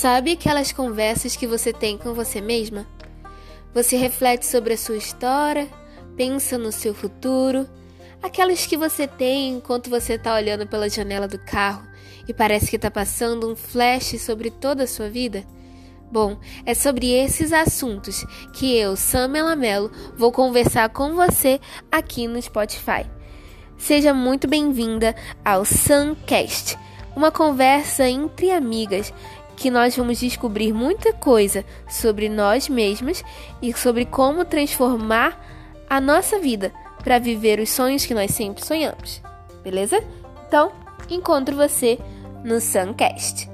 Sabe aquelas conversas que você tem com você mesma? Você reflete sobre a sua história, pensa no seu futuro, aquelas que você tem enquanto você está olhando pela janela do carro e parece que está passando um flash sobre toda a sua vida? Bom, é sobre esses assuntos que eu, Sam Melamelo, vou conversar com você aqui no Spotify. Seja muito bem-vinda ao Suncast, uma conversa entre amigas que nós vamos descobrir muita coisa sobre nós mesmos e sobre como transformar a nossa vida para viver os sonhos que nós sempre sonhamos. Beleza? Então, encontro você no Suncast.